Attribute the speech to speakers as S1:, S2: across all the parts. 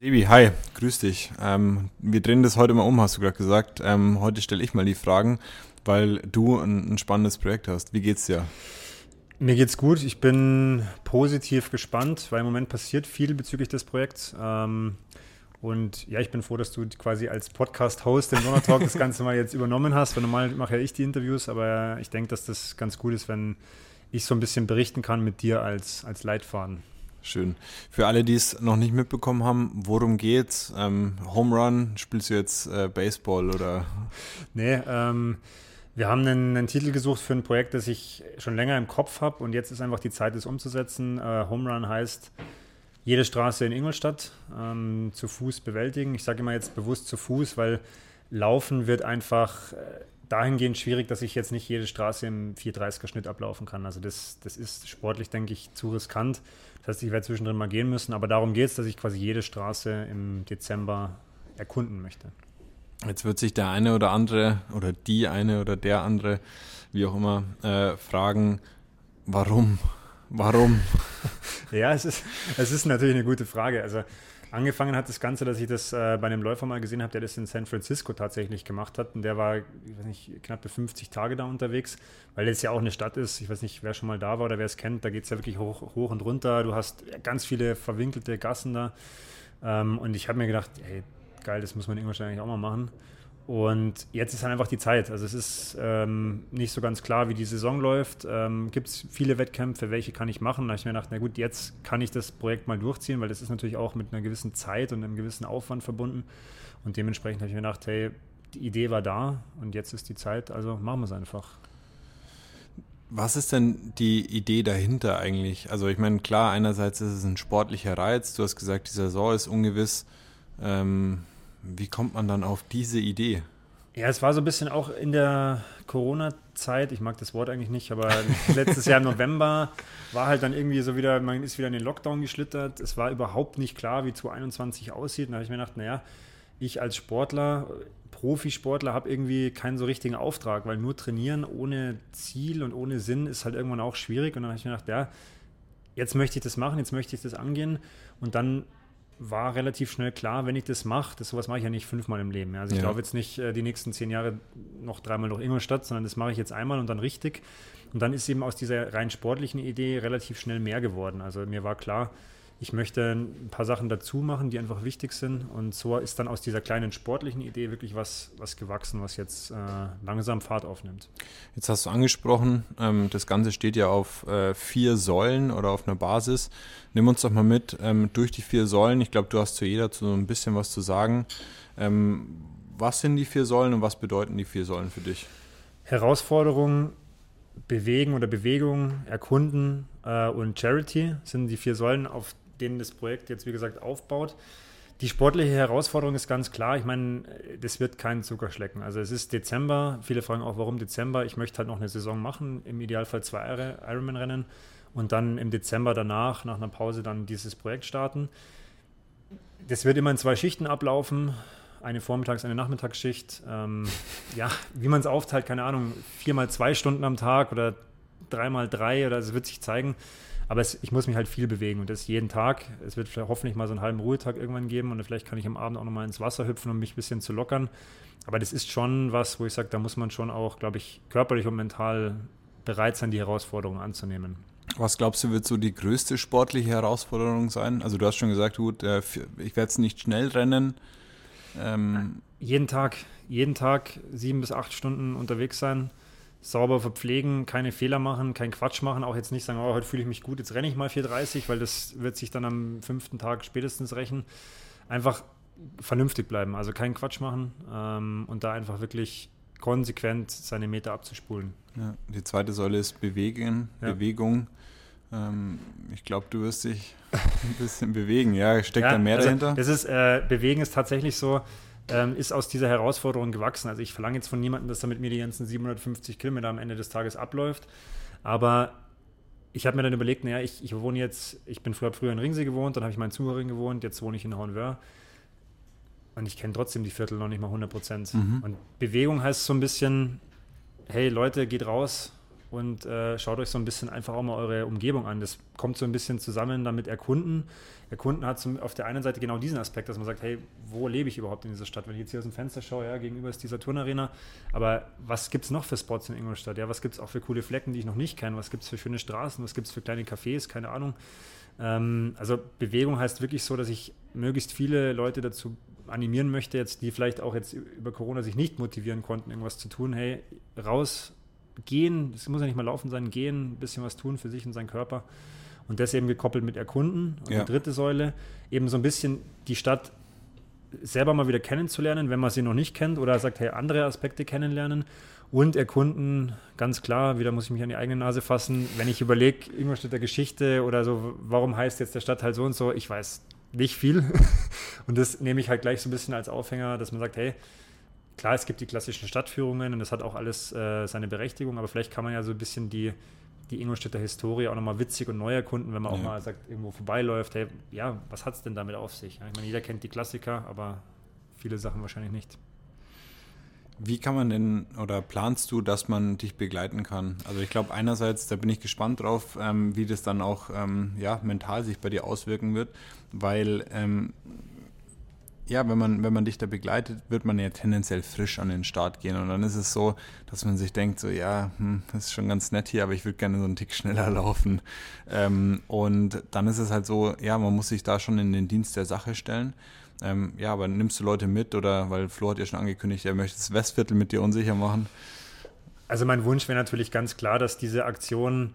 S1: Debi, hi, grüß dich. Ähm, wir drehen das heute mal um, hast du gerade gesagt. Ähm, heute stelle ich mal die Fragen, weil du ein, ein, spannendes Projekt hast. Wie geht's dir?
S2: Mir geht's gut. Ich bin positiv gespannt, weil im Moment passiert viel bezüglich des Projekts. Ähm, und ja, ich bin froh, dass du quasi als Podcast-Host im Donnertalk das Ganze mal jetzt übernommen hast. Weil normal mache ja ich die Interviews, aber ich denke, dass das ganz gut ist, wenn ich so ein bisschen berichten kann mit dir als, als Leitfaden.
S1: Schön. Für alle, die es noch nicht mitbekommen haben, worum geht's? Ähm, Home Run, spielst du jetzt äh, Baseball oder?
S2: Nee, ähm, wir haben einen, einen, Titel gesucht für ein Projekt, das ich schon länger im Kopf habe und jetzt ist einfach die Zeit, es umzusetzen. Äh, Home Run heißt, jede Straße in Ingolstadt ähm, zu Fuß bewältigen. Ich sage immer jetzt bewusst zu Fuß, weil Laufen wird einfach äh, dahingehend schwierig, dass ich jetzt nicht jede Straße im 430er Schnitt ablaufen kann. Also das, das ist sportlich, denke ich, zu riskant. Das heißt, ich werde zwischendrin mal gehen müssen, aber darum geht es, dass ich quasi jede Straße im Dezember erkunden möchte.
S1: Jetzt wird sich der eine oder andere oder die eine oder der andere, wie auch immer, äh, fragen, warum? Warum?
S2: ja, es ist, es ist natürlich eine gute Frage. Also Angefangen hat das Ganze, dass ich das äh, bei einem Läufer mal gesehen habe, der das in San Francisco tatsächlich gemacht hat. Und der war, ich weiß nicht, knappe 50 Tage da unterwegs, weil es ja auch eine Stadt ist. Ich weiß nicht, wer schon mal da war oder wer es kennt. Da geht es ja wirklich hoch, hoch und runter. Du hast ganz viele verwinkelte Gassen da. Ähm, und ich habe mir gedacht, hey, geil, das muss man irgendwann wahrscheinlich auch mal machen. Und jetzt ist halt einfach die Zeit. Also es ist ähm, nicht so ganz klar, wie die Saison läuft. Ähm, Gibt es viele Wettkämpfe, welche kann ich machen? Da habe ich mir gedacht, na gut, jetzt kann ich das Projekt mal durchziehen, weil das ist natürlich auch mit einer gewissen Zeit und einem gewissen Aufwand verbunden. Und dementsprechend habe ich mir gedacht, hey, die Idee war da und jetzt ist die Zeit, also machen wir es einfach.
S1: Was ist denn die Idee dahinter eigentlich? Also ich meine, klar, einerseits ist es ein sportlicher Reiz. Du hast gesagt, die Saison ist ungewiss. Ähm, wie kommt man dann auf diese Idee?
S2: Ja, es war so ein bisschen auch in der Corona-Zeit, ich mag das Wort eigentlich nicht, aber letztes Jahr im November war halt dann irgendwie so wieder, man ist wieder in den Lockdown geschlittert. Es war überhaupt nicht klar, wie 2021 aussieht. Und da habe ich mir gedacht, naja, ich als Sportler, Profisportler, habe irgendwie keinen so richtigen Auftrag, weil nur trainieren ohne Ziel und ohne Sinn ist halt irgendwann auch schwierig. Und dann habe ich mir gedacht, ja, jetzt möchte ich das machen, jetzt möchte ich das angehen. Und dann war relativ schnell klar, wenn ich das mache, das sowas mache ich ja nicht fünfmal im Leben. Also ich ja. glaube jetzt nicht äh, die nächsten zehn Jahre noch dreimal durch Ingolstadt, sondern das mache ich jetzt einmal und dann richtig. Und dann ist eben aus dieser rein sportlichen Idee relativ schnell mehr geworden. Also mir war klar, ich möchte ein paar Sachen dazu machen, die einfach wichtig sind. Und so ist dann aus dieser kleinen sportlichen Idee wirklich was, was gewachsen, was jetzt äh, langsam Fahrt aufnimmt.
S1: Jetzt hast du angesprochen, ähm, das Ganze steht ja auf äh, vier Säulen oder auf einer Basis. Nimm uns doch mal mit ähm, durch die vier Säulen. Ich glaube, du hast zu jeder so ein bisschen was zu sagen. Ähm, was sind die vier Säulen und was bedeuten die vier Säulen für dich?
S2: Herausforderungen, Bewegen oder Bewegung, Erkunden äh, und Charity sind die vier Säulen, auf denen das Projekt jetzt, wie gesagt, aufbaut. Die sportliche Herausforderung ist ganz klar. Ich meine, das wird kein Zuckerschlecken. Also es ist Dezember. Viele fragen auch, warum Dezember? Ich möchte halt noch eine Saison machen, im Idealfall zwei Ironman-Rennen und dann im Dezember danach, nach einer Pause, dann dieses Projekt starten. Das wird immer in zwei Schichten ablaufen. Eine Vormittags-, eine Nachmittagsschicht. Ähm, ja, wie man es aufteilt, keine Ahnung, viermal zwei Stunden am Tag oder dreimal drei oder es wird sich zeigen. Aber es, ich muss mich halt viel bewegen und das jeden Tag. Es wird hoffentlich mal so einen halben Ruhetag irgendwann geben und vielleicht kann ich am Abend auch nochmal ins Wasser hüpfen, um mich ein bisschen zu lockern. Aber das ist schon was, wo ich sage, da muss man schon auch, glaube ich, körperlich und mental bereit sein, die Herausforderungen anzunehmen.
S1: Was glaubst du, wird so die größte sportliche Herausforderung sein? Also du hast schon gesagt, gut, äh, ich werde es nicht schnell rennen.
S2: Ähm jeden Tag, jeden Tag sieben bis acht Stunden unterwegs sein sauber verpflegen, keine Fehler machen, keinen Quatsch machen, auch jetzt nicht sagen, oh, heute fühle ich mich gut, jetzt renne ich mal 4,30, weil das wird sich dann am fünften Tag spätestens rächen. Einfach vernünftig bleiben, also keinen Quatsch machen ähm, und da einfach wirklich konsequent seine Meter abzuspulen.
S1: Ja, die zweite Säule ist Bewegen, ja. Bewegung. Ähm, ich glaube, du wirst dich ein bisschen bewegen. Ja, steckt ja, da mehr
S2: also
S1: dahinter?
S2: Das ist, äh, Bewegen ist tatsächlich so, ähm, ist aus dieser Herausforderung gewachsen. Also ich verlange jetzt von niemandem, dass er mit mir die ganzen 750 Kilometer am Ende des Tages abläuft. Aber ich habe mir dann überlegt, naja, ich, ich wohne jetzt, ich bin früher, früher in Ringsee gewohnt, dann habe ich mal in Zuhöring gewohnt, jetzt wohne ich in Hornwör. Und ich kenne trotzdem die Viertel noch nicht mal 100 Prozent. Mhm. Und Bewegung heißt so ein bisschen, hey Leute, geht raus, und äh, schaut euch so ein bisschen einfach auch mal eure Umgebung an. Das kommt so ein bisschen zusammen damit Erkunden. Erkunden hat zum, auf der einen Seite genau diesen Aspekt, dass man sagt, hey, wo lebe ich überhaupt in dieser Stadt? Wenn ich jetzt hier aus dem Fenster schaue, ja, gegenüber ist dieser Turnarena, aber was gibt es noch für Spots in Ingolstadt? Ja, was gibt es auch für coole Flecken, die ich noch nicht kenne? Was gibt es für schöne Straßen? Was gibt es für kleine Cafés? Keine Ahnung. Ähm, also Bewegung heißt wirklich so, dass ich möglichst viele Leute dazu animieren möchte, jetzt, die vielleicht auch jetzt über Corona sich nicht motivieren konnten, irgendwas zu tun, hey, raus, gehen, es muss ja nicht mal laufen sein, gehen, ein bisschen was tun für sich und seinen Körper. Und das eben gekoppelt mit Erkunden. Und ja. die dritte Säule, eben so ein bisschen die Stadt selber mal wieder kennenzulernen, wenn man sie noch nicht kennt oder sagt, hey, andere Aspekte kennenlernen und erkunden, ganz klar, wieder muss ich mich an die eigene Nase fassen, wenn ich überlege, irgendwas steht der Geschichte oder so, warum heißt jetzt der Stadtteil so und so, ich weiß nicht viel. Und das nehme ich halt gleich so ein bisschen als Aufhänger, dass man sagt, hey, klar, es gibt die klassischen Stadtführungen und das hat auch alles äh, seine Berechtigung, aber vielleicht kann man ja so ein bisschen die, die Ingolstädter Historie auch nochmal witzig und neu erkunden, wenn man ja. auch mal sagt, irgendwo vorbeiläuft, hey, ja, was hat es denn damit auf sich? Ich meine, jeder kennt die Klassiker, aber viele Sachen wahrscheinlich nicht.
S1: Wie kann man denn oder planst du, dass man dich begleiten kann? Also ich glaube einerseits, da bin ich gespannt drauf, ähm, wie das dann auch ähm, ja, mental sich bei dir auswirken wird, weil ähm, ja, wenn man, wenn man dich da begleitet, wird man ja tendenziell frisch an den Start gehen. Und dann ist es so, dass man sich denkt, so ja, hm, das ist schon ganz nett hier, aber ich würde gerne so einen Tick schneller laufen. Ähm, und dann ist es halt so, ja, man muss sich da schon in den Dienst der Sache stellen. Ähm, ja, aber nimmst du Leute mit oder, weil Flo hat ja schon angekündigt, er möchte das Westviertel mit dir unsicher machen?
S2: Also mein Wunsch wäre natürlich ganz klar, dass diese Aktion,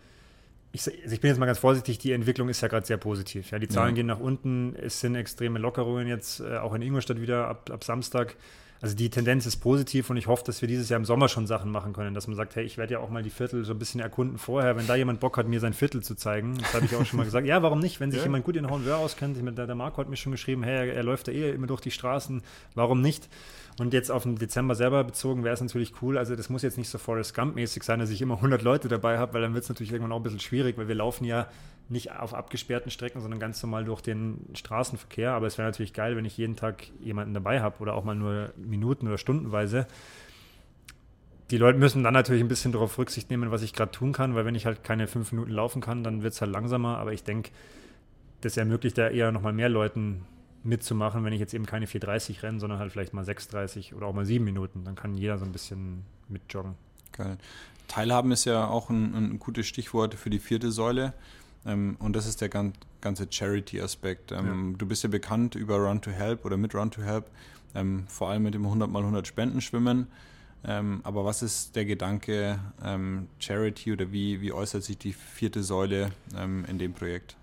S2: ich, also ich, bin jetzt mal ganz vorsichtig, die Entwicklung ist ja gerade sehr positiv. Ja, die Zahlen ja. gehen nach unten, es sind extreme Lockerungen jetzt äh, auch in Ingolstadt wieder ab, ab Samstag. Also die Tendenz ist positiv und ich hoffe, dass wir dieses Jahr im Sommer schon Sachen machen können, dass man sagt, hey, ich werde ja auch mal die Viertel so ein bisschen erkunden vorher, wenn da jemand Bock hat, mir sein Viertel zu zeigen. Das habe ich auch schon mal gesagt. Ja, warum nicht? Wenn sich ja. jemand gut in Hornwör auskennt, der, der Marco hat mir schon geschrieben, hey, er, er läuft da eh immer durch die Straßen, warum nicht? Und jetzt auf den Dezember selber bezogen wäre es natürlich cool. Also das muss jetzt nicht so Forrest Gump-mäßig sein, dass ich immer 100 Leute dabei habe, weil dann wird es natürlich irgendwann auch ein bisschen schwierig, weil wir laufen ja nicht auf abgesperrten Strecken, sondern ganz normal durch den Straßenverkehr. Aber es wäre natürlich geil, wenn ich jeden Tag jemanden dabei habe oder auch mal nur Minuten oder Stundenweise. Die Leute müssen dann natürlich ein bisschen darauf Rücksicht nehmen, was ich gerade tun kann, weil wenn ich halt keine fünf Minuten laufen kann, dann wird es halt langsamer. Aber ich denke, das ermöglicht ja eher nochmal mehr Leuten mitzumachen, wenn ich jetzt eben keine 4,30 renne, sondern halt vielleicht mal 6,30 oder auch mal 7 Minuten. Dann kann jeder so ein bisschen mitjoggen.
S1: Geil. Teilhaben ist ja auch ein, ein gutes Stichwort für die vierte Säule. Ähm, und das ist der ganze Charity-Aspekt. Ähm, ja. Du bist ja bekannt über Run to Help oder mit Run to Help, ähm, vor allem mit dem 100 mal 100 Spendenschwimmen. Ähm, aber was ist der Gedanke ähm, Charity oder wie, wie äußert sich die vierte Säule ähm, in dem Projekt?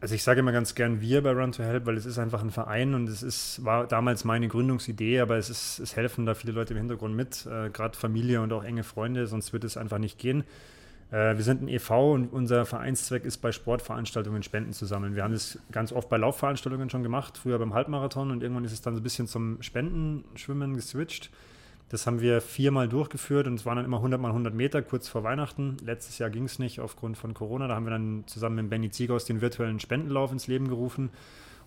S2: also ich sage immer ganz gern wir bei Run to Help, weil es ist einfach ein Verein und es ist, war damals meine Gründungsidee, aber es, ist, es helfen da viele Leute im Hintergrund mit, äh, gerade Familie und auch enge Freunde, sonst wird es einfach nicht gehen. Äh, wir sind ein EV und unser Vereinszweck ist bei Sportveranstaltungen Spenden zu sammeln. Wir haben das ganz oft bei Laufveranstaltungen schon gemacht, früher beim Halbmarathon und irgendwann ist es dann so ein bisschen zum Spendenschwimmen geswitcht. Das haben wir viermal durchgeführt und es waren dann immer 100 mal 100 Meter kurz vor Weihnachten. Letztes Jahr ging es nicht aufgrund von Corona. Da haben wir dann zusammen mit Benny Zieghaus den virtuellen Spendenlauf ins Leben gerufen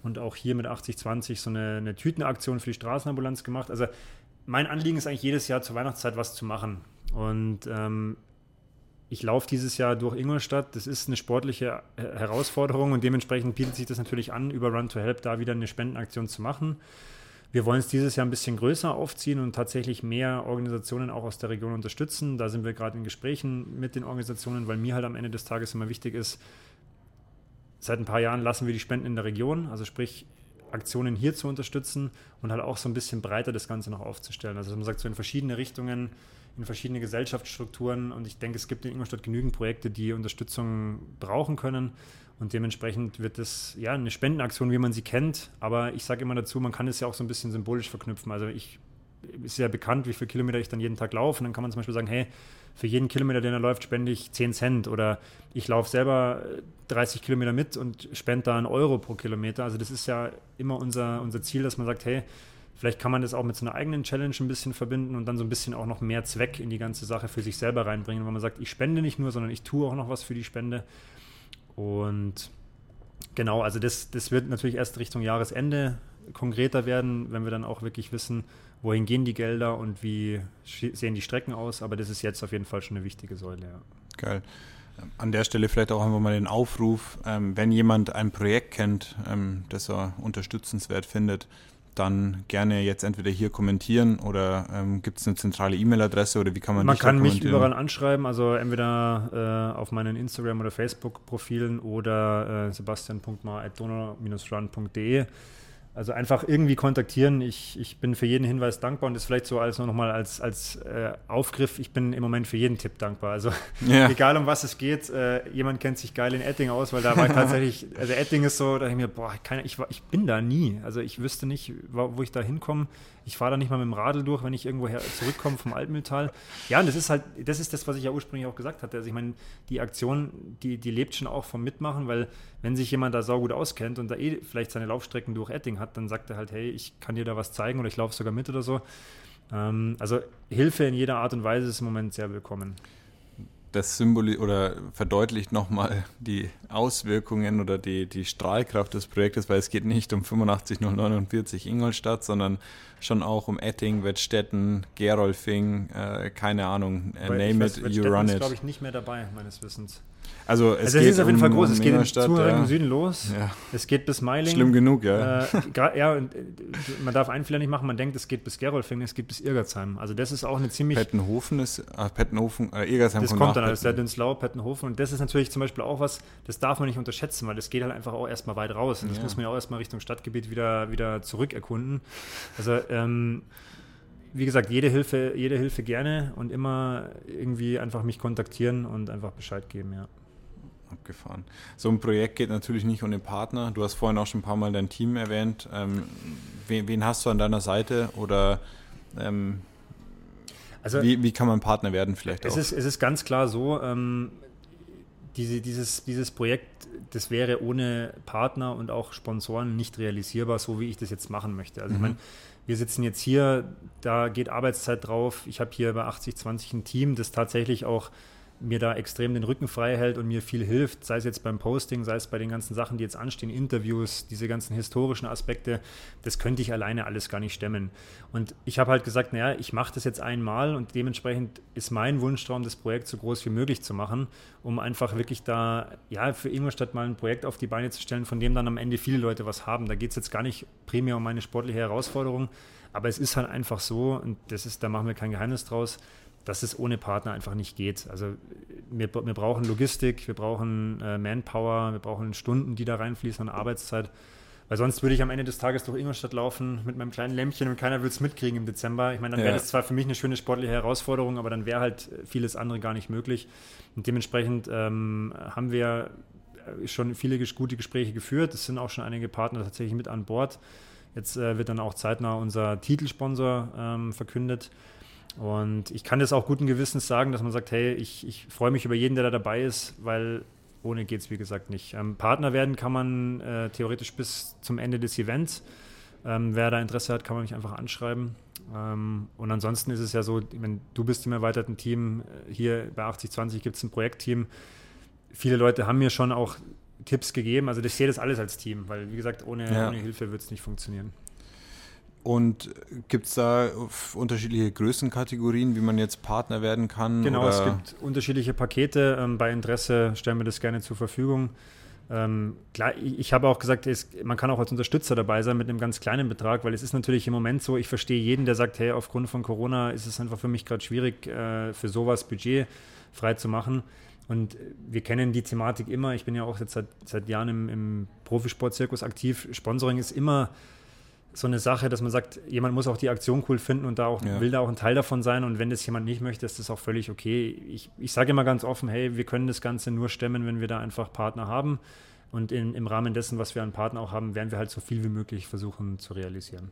S2: und auch hier mit 8020 so eine, eine Tütenaktion für die Straßenambulanz gemacht. Also mein Anliegen ist eigentlich jedes Jahr zur Weihnachtszeit was zu machen. Und ähm, ich laufe dieses Jahr durch Ingolstadt. Das ist eine sportliche Herausforderung und dementsprechend bietet sich das natürlich an, über Run to Help da wieder eine Spendenaktion zu machen. Wir wollen es dieses Jahr ein bisschen größer aufziehen und tatsächlich mehr Organisationen auch aus der Region unterstützen. Da sind wir gerade in Gesprächen mit den Organisationen, weil mir halt am Ende des Tages immer wichtig ist, seit ein paar Jahren lassen wir die Spenden in der Region, also sprich Aktionen hier zu unterstützen und halt auch so ein bisschen breiter das Ganze noch aufzustellen. Also man sagt so in verschiedene Richtungen, in verschiedene Gesellschaftsstrukturen und ich denke, es gibt in Ingolstadt genügend Projekte, die Unterstützung brauchen können und dementsprechend wird es ja eine Spendenaktion, wie man sie kennt. Aber ich sage immer dazu, man kann es ja auch so ein bisschen symbolisch verknüpfen. Also ich ist ja bekannt, wie viele Kilometer ich dann jeden Tag laufe. Und dann kann man zum Beispiel sagen, hey, für jeden Kilometer, den er läuft, spende ich 10 Cent. Oder ich laufe selber 30 Kilometer mit und spende da einen Euro pro Kilometer. Also das ist ja immer unser, unser Ziel, dass man sagt, hey, vielleicht kann man das auch mit so einer eigenen Challenge ein bisschen verbinden und dann so ein bisschen auch noch mehr Zweck in die ganze Sache für sich selber reinbringen. Wenn man sagt, ich spende nicht nur, sondern ich tue auch noch was für die Spende. Und genau, also das, das wird natürlich erst Richtung Jahresende konkreter werden, wenn wir dann auch wirklich wissen, wohin gehen die Gelder und wie sehen die Strecken aus. Aber das ist jetzt auf jeden Fall schon eine wichtige Säule. Ja.
S1: Geil. An der Stelle vielleicht auch einfach mal den Aufruf, ähm, wenn jemand ein Projekt kennt, ähm, das er unterstützenswert findet, dann gerne jetzt entweder hier kommentieren oder ähm, gibt es eine zentrale E-Mail-Adresse oder wie kann man
S2: Man kann mich überall anschreiben, also entweder äh, auf meinen Instagram- oder Facebook-Profilen oder äh, sebastian.mar.donau-run.de. Also einfach irgendwie kontaktieren. Ich, ich bin für jeden Hinweis dankbar und das vielleicht so als nochmal als, als äh, Aufgriff. Ich bin im Moment für jeden Tipp dankbar. Also ja. egal um was es geht, äh, jemand kennt sich geil in Etting aus, weil da war tatsächlich, also Etting ist so, da ich mir, boah, keine, ich, ich bin da nie. Also ich wüsste nicht, wo ich da hinkomme. Ich fahre da nicht mal mit dem Radl durch, wenn ich irgendwo zurückkomme vom Altmühltal. Ja, und das ist halt, das ist das, was ich ja ursprünglich auch gesagt hatte. Also ich meine, die Aktion, die, die lebt schon auch vom Mitmachen, weil wenn sich jemand da saugut auskennt und da eh vielleicht seine Laufstrecken durch Etting hat, dann sagt er halt, hey, ich kann dir da was zeigen oder ich laufe sogar mit oder so. Ähm, also Hilfe in jeder Art und Weise ist im Moment sehr willkommen
S1: das symboli oder verdeutlicht nochmal die Auswirkungen oder die, die Strahlkraft des Projektes, weil es geht nicht um 85049 Ingolstadt, sondern schon auch um Etting, Wettstetten, Gerolfing, äh, keine Ahnung,
S2: äh, name it, you run it. ist, glaube ich, nicht mehr dabei, meines Wissens.
S1: Also es, also es ist auf jeden Fall groß.
S2: Es geht im Zuhörigen ja. Süden los. Ja. Es geht bis Meiling.
S1: Schlimm genug, ja.
S2: Äh, ja, und, äh, man darf einen Fehler nicht machen. Man denkt, es geht bis Gerolfing, es geht bis Irgersheim. Also das ist auch eine ziemlich...
S1: Pettenhofen ist... Ah, Pettenhofen, äh, Irgersheim
S2: Das kommt, kommt dann alles. Der Dünslau, Pettenhofen. Und das ist natürlich zum Beispiel auch was, das darf man nicht unterschätzen, weil das geht halt einfach auch erstmal weit raus. Und das muss man ja auch erstmal Richtung Stadtgebiet wieder, wieder zurück erkunden. Also ähm, wie gesagt, jede Hilfe, jede Hilfe gerne und immer irgendwie einfach mich kontaktieren und einfach Bescheid geben, ja.
S1: Abgefahren. So ein Projekt geht natürlich nicht ohne Partner. Du hast vorhin auch schon ein paar Mal dein Team erwähnt. Ähm, wen, wen, hast du an deiner Seite oder ähm, also, wie, wie, kann man Partner werden vielleicht
S2: es
S1: auch?
S2: Ist, es ist ganz klar so, ähm, diese, dieses, dieses Projekt, das wäre ohne Partner und auch Sponsoren nicht realisierbar, so wie ich das jetzt machen möchte. Also mhm. ich meine, wir sitzen jetzt hier, da geht Arbeitszeit drauf. Ich habe hier bei 80-20 ein Team, das tatsächlich auch mir da extrem den Rücken frei hält und mir viel hilft, sei es jetzt beim Posting, sei es bei den ganzen Sachen, die jetzt anstehen, Interviews, diese ganzen historischen Aspekte, das könnte ich alleine alles gar nicht stemmen. Und ich habe halt gesagt, naja, ich mache das jetzt einmal und dementsprechend ist mein Wunschtraum, das Projekt so groß wie möglich zu machen, um einfach wirklich da, ja, für Ingolstadt mal ein Projekt auf die Beine zu stellen, von dem dann am Ende viele Leute was haben. Da geht es jetzt gar nicht primär um meine sportliche Herausforderung, aber es ist halt einfach so, und das ist, da machen wir kein Geheimnis draus, dass es ohne Partner einfach nicht geht. Also wir, wir brauchen Logistik, wir brauchen äh, Manpower, wir brauchen Stunden, die da reinfließen an Arbeitszeit. Weil sonst würde ich am Ende des Tages durch Ingolstadt laufen mit meinem kleinen Lämpchen und keiner würde es mitkriegen im Dezember. Ich meine, dann wäre das zwar für mich eine schöne sportliche Herausforderung, aber dann wäre halt vieles andere gar nicht möglich. Und dementsprechend ähm, haben wir äh, schon viele gute Gespräche geführt. Es sind auch schon einige Partner tatsächlich mit an Bord. Jetzt äh, wird dann auch zeitnah unser Titelsponsor ähm, verkündet. Und ich kann das auch guten Gewissens sagen, dass man sagt, hey, ich, ich freue mich über jeden, der da dabei ist, weil ohne geht es, wie gesagt, nicht. Ähm, Partner werden kann man äh, theoretisch bis zum Ende des Events. Ähm, wer da Interesse hat, kann man mich einfach anschreiben. Ähm, und ansonsten ist es ja so, wenn du bist im erweiterten Team, äh, hier bei 8020 gibt es ein Projektteam. Viele Leute haben mir schon auch Tipps gegeben. Also ich sehe das alles als Team, weil wie gesagt, ohne, ja. ohne Hilfe wird es nicht funktionieren.
S1: Und gibt es da unterschiedliche Größenkategorien, wie man jetzt Partner werden kann?
S2: Genau, oder? es gibt unterschiedliche Pakete. Ähm, bei Interesse stellen wir das gerne zur Verfügung. Ähm, klar, ich, ich habe auch gesagt, es, man kann auch als Unterstützer dabei sein mit einem ganz kleinen Betrag, weil es ist natürlich im Moment so, ich verstehe jeden, der sagt, hey, aufgrund von Corona ist es einfach für mich gerade schwierig, äh, für sowas Budget frei zu machen. Und wir kennen die Thematik immer. Ich bin ja auch jetzt seit, seit Jahren im, im Profisportzirkus aktiv. Sponsoring ist immer so eine Sache, dass man sagt, jemand muss auch die Aktion cool finden und da auch ja. will da auch ein Teil davon sein. Und wenn das jemand nicht möchte, ist das auch völlig okay. Ich, ich sage immer ganz offen, hey, wir können das Ganze nur stemmen, wenn wir da einfach Partner haben. Und in, im Rahmen dessen, was wir an Partner auch haben, werden wir halt so viel wie möglich versuchen zu realisieren.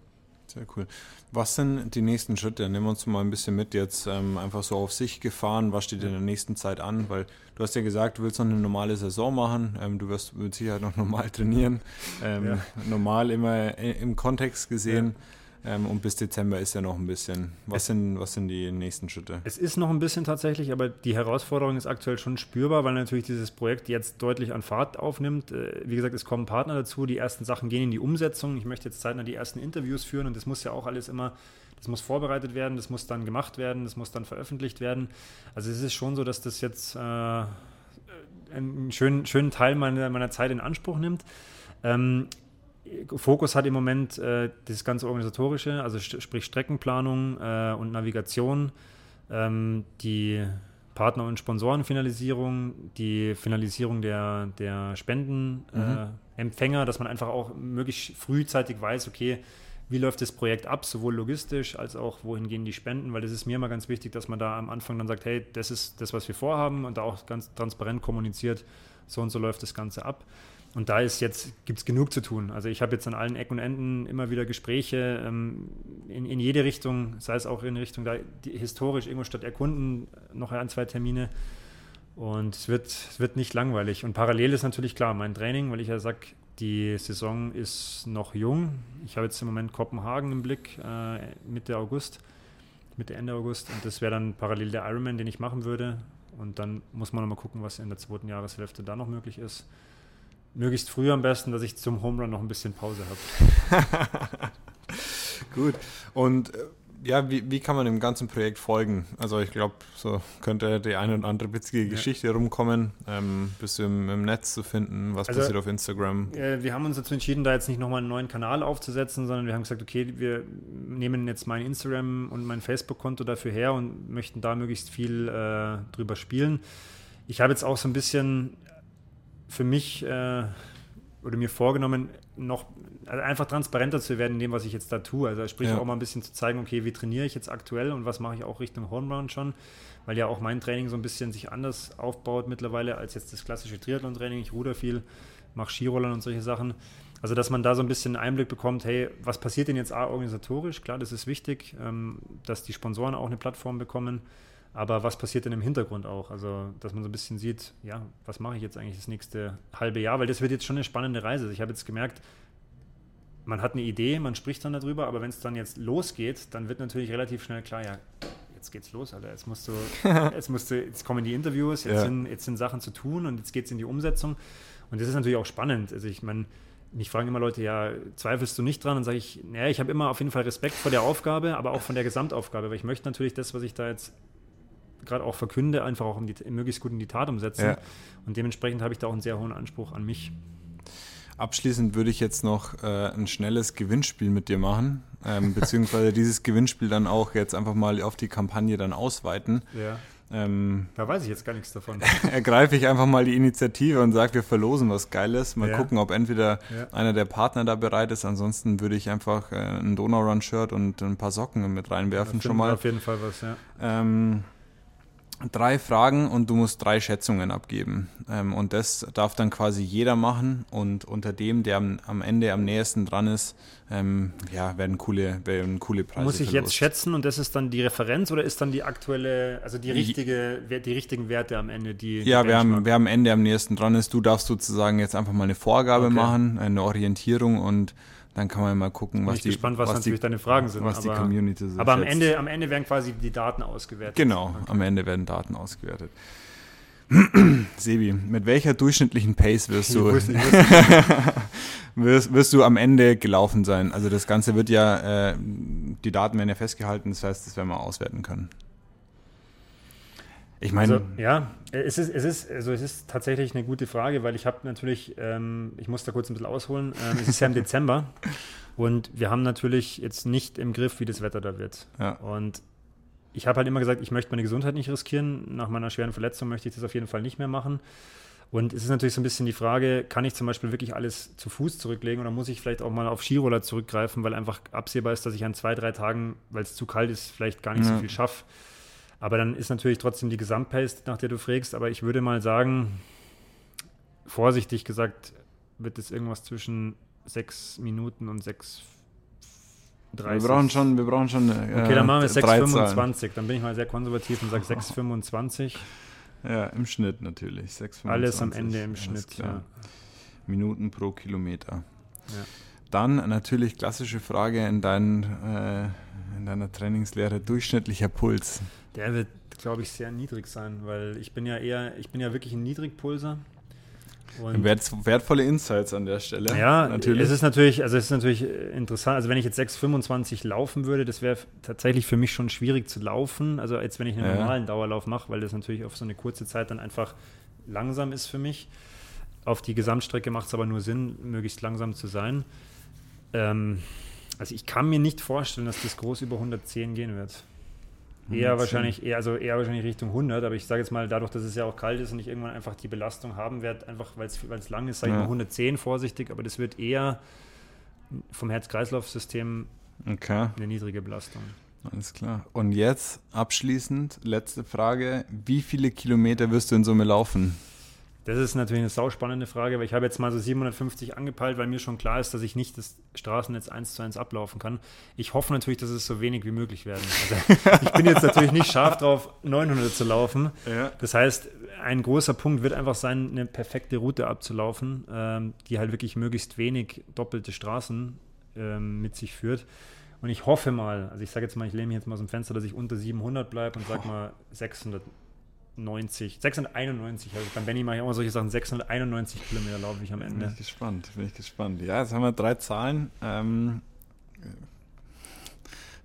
S1: Sehr cool. Was sind die nächsten Schritte? Nehmen wir uns mal ein bisschen mit jetzt ähm, einfach so auf sich gefahren. Was steht in der nächsten Zeit an? Weil du hast ja gesagt, du willst noch eine normale Saison machen. Ähm, du wirst mit Sicherheit noch normal trainieren. Ähm, ja. Normal immer im Kontext gesehen. Ja. Ähm, und bis Dezember ist ja noch ein bisschen. Was sind, was sind die nächsten Schritte?
S2: Es ist noch ein bisschen tatsächlich, aber die Herausforderung ist aktuell schon spürbar, weil natürlich dieses Projekt jetzt deutlich an Fahrt aufnimmt. Äh, wie gesagt, es kommen Partner dazu, die ersten Sachen gehen in die Umsetzung. Ich möchte jetzt zeitnah die ersten Interviews führen und das muss ja auch alles immer das muss vorbereitet werden, das muss dann gemacht werden, das muss dann veröffentlicht werden. Also es ist schon so, dass das jetzt äh, einen schönen, schönen Teil meiner, meiner Zeit in Anspruch nimmt. Ähm, Fokus hat im Moment äh, das ganze Organisatorische, also st sprich Streckenplanung äh, und Navigation, ähm, die Partner- und Sponsorenfinalisierung, die Finalisierung der, der Spendenempfänger, mhm. äh, dass man einfach auch möglichst frühzeitig weiß, okay, wie läuft das Projekt ab, sowohl logistisch als auch wohin gehen die Spenden, weil das ist mir immer ganz wichtig, dass man da am Anfang dann sagt, hey, das ist das, was wir vorhaben und da auch ganz transparent kommuniziert, so und so läuft das Ganze ab. Und da ist jetzt, gibt es genug zu tun. Also ich habe jetzt an allen Ecken und Enden immer wieder Gespräche ähm, in, in jede Richtung, sei es auch in Richtung da die, historisch irgendwo statt erkunden, noch ein, zwei Termine. Und es wird, es wird nicht langweilig. Und parallel ist natürlich klar mein Training, weil ich ja sage, die Saison ist noch jung. Ich habe jetzt im Moment Kopenhagen im Blick, äh, Mitte August, Mitte, Ende August. Und das wäre dann parallel der Ironman, den ich machen würde. Und dann muss man nochmal gucken, was in der zweiten Jahreshälfte da noch möglich ist. Möglichst früh am besten, dass ich zum Home Run noch ein bisschen Pause
S1: habe. Gut. Und äh, ja, wie, wie kann man dem ganzen Projekt folgen? Also ich glaube, so könnte die eine oder andere witzige ja. Geschichte rumkommen. Ähm, bist du im, im, Netz zu finden? Was also, passiert auf Instagram?
S2: Äh, wir haben uns dazu entschieden, da jetzt nicht nochmal einen neuen Kanal aufzusetzen, sondern wir haben gesagt, okay, wir nehmen jetzt mein Instagram und mein Facebook-Konto dafür her und möchten da möglichst viel äh, drüber spielen. Ich habe jetzt auch so ein bisschen für mich äh, oder mir vorgenommen, noch also einfach transparenter zu werden in dem, was ich jetzt da tue. Also sprich ja. auch mal ein bisschen zu zeigen, okay, wie trainiere ich jetzt aktuell und was mache ich auch Richtung Hornround schon, weil ja auch mein Training so ein bisschen sich anders aufbaut mittlerweile als jetzt das klassische Triathlon-Training. Ich ruder viel, mache Skirollern und solche Sachen. Also dass man da so ein bisschen Einblick bekommt, hey, was passiert denn jetzt organisatorisch? Klar, das ist wichtig, ähm, dass die Sponsoren auch eine Plattform bekommen. Aber was passiert denn im Hintergrund auch? Also, dass man so ein bisschen sieht, ja, was mache ich jetzt eigentlich das nächste halbe Jahr? Weil das wird jetzt schon eine spannende Reise. Ich habe jetzt gemerkt, man hat eine Idee, man spricht dann darüber, aber wenn es dann jetzt losgeht, dann wird natürlich relativ schnell klar, ja, jetzt geht's los, Alter. Jetzt musst du, jetzt musst du, jetzt kommen die Interviews, jetzt, ja. sind, jetzt sind Sachen zu tun und jetzt geht es in die Umsetzung. Und das ist natürlich auch spannend. Also ich meine, mich fragen immer Leute, ja, zweifelst du nicht dran? Und sage ich, naja, ich habe immer auf jeden Fall Respekt vor der Aufgabe, aber auch von der Gesamtaufgabe, weil ich möchte natürlich das, was ich da jetzt gerade auch verkünde, einfach auch die, möglichst gut in die Tat umsetzen. Ja. Und dementsprechend habe ich da auch einen sehr hohen Anspruch an mich.
S1: Abschließend würde ich jetzt noch äh, ein schnelles Gewinnspiel mit dir machen, ähm, beziehungsweise dieses Gewinnspiel dann auch jetzt einfach mal auf die Kampagne dann ausweiten.
S2: Ja. Ähm, da weiß ich jetzt gar nichts davon.
S1: ergreife ich einfach mal die Initiative und sage, wir verlosen was Geiles. Mal ja. gucken, ob entweder ja. einer der Partner da bereit ist. Ansonsten würde ich einfach äh, ein Donau-Run-Shirt und ein paar Socken mit reinwerfen schon mal.
S2: Auf jeden Fall was, ja.
S1: Ähm, drei Fragen und du musst drei Schätzungen abgeben. Ähm, und das darf dann quasi jeder machen. Und unter dem, der am, Ende am nächsten dran ist, ähm, ja, werden coole, werden coole Preise.
S2: Muss ich verlost. jetzt schätzen und das ist dann die Referenz oder ist dann die aktuelle, also die richtige, die richtigen Werte am Ende, die.
S1: Ja, die wer, am, wer am Ende am nächsten dran ist, du darfst sozusagen jetzt einfach mal eine Vorgabe okay. machen, eine Orientierung und dann kann man mal gucken, was
S2: ich die, gespannt, was, was natürlich die, deine Fragen sind.
S1: Was aber, die Community
S2: so Aber am Ende, am Ende werden quasi die Daten ausgewertet.
S1: Genau, okay. am Ende werden Daten ausgewertet. Sebi, mit welcher durchschnittlichen Pace wirst du, wirst, wirst, du am Ende gelaufen sein? Also das Ganze wird ja, äh, die Daten werden ja festgehalten, das heißt, das werden wir auswerten können.
S2: Ich meine. Also, ja, es ist, es, ist, also es ist tatsächlich eine gute Frage, weil ich habe natürlich, ähm, ich muss da kurz ein bisschen ausholen, ähm, es ist ja im Dezember und wir haben natürlich jetzt nicht im Griff, wie das Wetter da wird. Ja. Und ich habe halt immer gesagt, ich möchte meine Gesundheit nicht riskieren. Nach meiner schweren Verletzung möchte ich das auf jeden Fall nicht mehr machen. Und es ist natürlich so ein bisschen die Frage, kann ich zum Beispiel wirklich alles zu Fuß zurücklegen oder muss ich vielleicht auch mal auf Skiroller zurückgreifen, weil einfach absehbar ist, dass ich an zwei, drei Tagen, weil es zu kalt ist, vielleicht gar nicht ja. so viel schaffe. Aber dann ist natürlich trotzdem die Gesamtpace, nach der du fragst. Aber ich würde mal sagen, vorsichtig gesagt, wird es irgendwas zwischen sechs Minuten und sechs
S1: 30. Wir brauchen schon, wir brauchen schon. Äh,
S2: okay, dann machen wir 6,25. Dann bin ich mal sehr konservativ und sage 6,25.
S1: Ja, im Schnitt natürlich.
S2: 6, Alles am Ende im Schnitt, ja.
S1: Minuten pro Kilometer. Ja. Dann natürlich klassische Frage in, dein, äh, in deiner Trainingslehre: durchschnittlicher Puls.
S2: Der wird, glaube ich, sehr niedrig sein, weil ich bin ja eher, ich bin ja wirklich ein Niedrigpulser.
S1: Und wertvolle Insights an der Stelle.
S2: Ja, natürlich. Es ist natürlich, also es ist natürlich interessant. Also wenn ich jetzt 6,25 laufen würde, das wäre tatsächlich für mich schon schwierig zu laufen. Also als wenn ich einen ja. normalen Dauerlauf mache, weil das natürlich auf so eine kurze Zeit dann einfach langsam ist für mich. Auf die Gesamtstrecke macht es aber nur Sinn, möglichst langsam zu sein. Ähm, also ich kann mir nicht vorstellen, dass das groß über 110 gehen wird. Eher wahrscheinlich, eher, also eher wahrscheinlich Richtung 100, aber ich sage jetzt mal, dadurch, dass es ja auch kalt ist und ich irgendwann einfach die Belastung haben werde, einfach weil es lang ist, sage ich mal 110 vorsichtig, aber das wird eher vom Herz-Kreislauf-System okay. eine niedrige Belastung.
S1: Alles klar. Und jetzt abschließend, letzte Frage. Wie viele Kilometer wirst du in Summe laufen?
S2: Das ist natürlich eine sauspannende Frage, weil ich habe jetzt mal so 750 angepeilt, weil mir schon klar ist, dass ich nicht das Straßennetz eins zu eins ablaufen kann. Ich hoffe natürlich, dass es so wenig wie möglich werden. Also ich bin jetzt natürlich nicht scharf drauf, 900 zu laufen. Ja. Das heißt, ein großer Punkt wird einfach sein, eine perfekte Route abzulaufen, ähm, die halt wirklich möglichst wenig doppelte Straßen ähm, mit sich führt. Und ich hoffe mal, also ich sage jetzt mal, ich lehne mich jetzt mal aus dem Fenster, dass ich unter 700 bleibe und sage mal 600 690, 691, also beim Benny mache ich mal solche Sachen, 691 Kilometer laufe ich am Ende.
S1: Bin ich gespannt, bin ich gespannt. Ja, jetzt haben wir drei Zahlen. Ähm,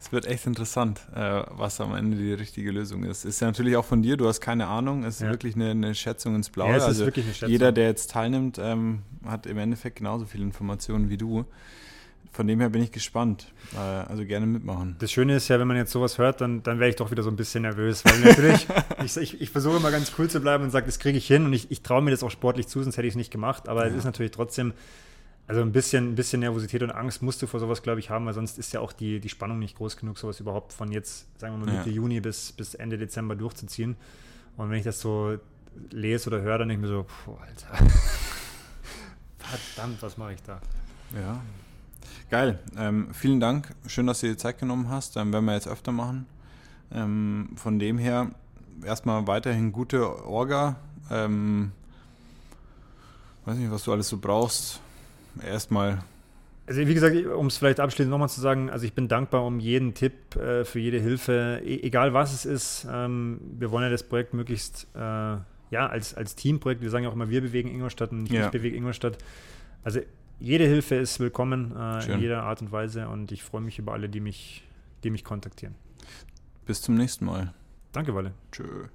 S1: es wird echt interessant, äh, was am Ende die richtige Lösung ist. Ist ja natürlich auch von dir, du hast keine Ahnung, es ist ja. wirklich eine, eine, Schätzung ins Blaue. Ja, es also wirklich eine Schätzung. Jeder, der jetzt teilnimmt, ähm, hat im Endeffekt genauso viele Informationen wie du von dem her bin ich gespannt. Äh, also gerne mitmachen.
S2: Das Schöne ist ja, wenn man jetzt sowas hört, dann, dann wäre ich doch wieder so ein bisschen nervös. Weil natürlich, ich, ich, ich, versuche immer ganz cool zu bleiben und sage, das kriege ich hin und ich, ich traue mir das auch sportlich zu, sonst hätte ich es nicht gemacht. Aber ja. es ist natürlich trotzdem, also ein bisschen, ein bisschen Nervosität und Angst musst du vor sowas, glaube ich, haben, weil sonst ist ja auch die, die Spannung nicht groß genug, sowas überhaupt von jetzt, sagen wir mal, Mitte ja. Juni bis, bis Ende Dezember durchzuziehen. Und wenn ich das so lese oder höre, dann denke ich mir so, puh, Alter. Verdammt, was mache ich da?
S1: Ja, Geil. Ähm, vielen Dank. Schön, dass du dir Zeit genommen hast. Ähm, werden wir jetzt öfter machen. Ähm, von dem her erstmal weiterhin gute Orga. Ähm, weiß nicht, was du alles so brauchst. Erstmal.
S2: Also wie gesagt, um es vielleicht abschließend nochmal zu sagen, also ich bin dankbar um jeden Tipp, äh, für jede Hilfe, e egal was es ist. Ähm, wir wollen ja das Projekt möglichst äh, ja, als, als Teamprojekt, wir sagen ja auch immer, wir bewegen Ingolstadt und nicht ja. ich bewege Ingolstadt. Also jede Hilfe ist willkommen äh, in jeder Art und Weise und ich freue mich über alle, die mich, die mich kontaktieren.
S1: Bis zum nächsten Mal.
S2: Danke, Walle.
S1: Tschö.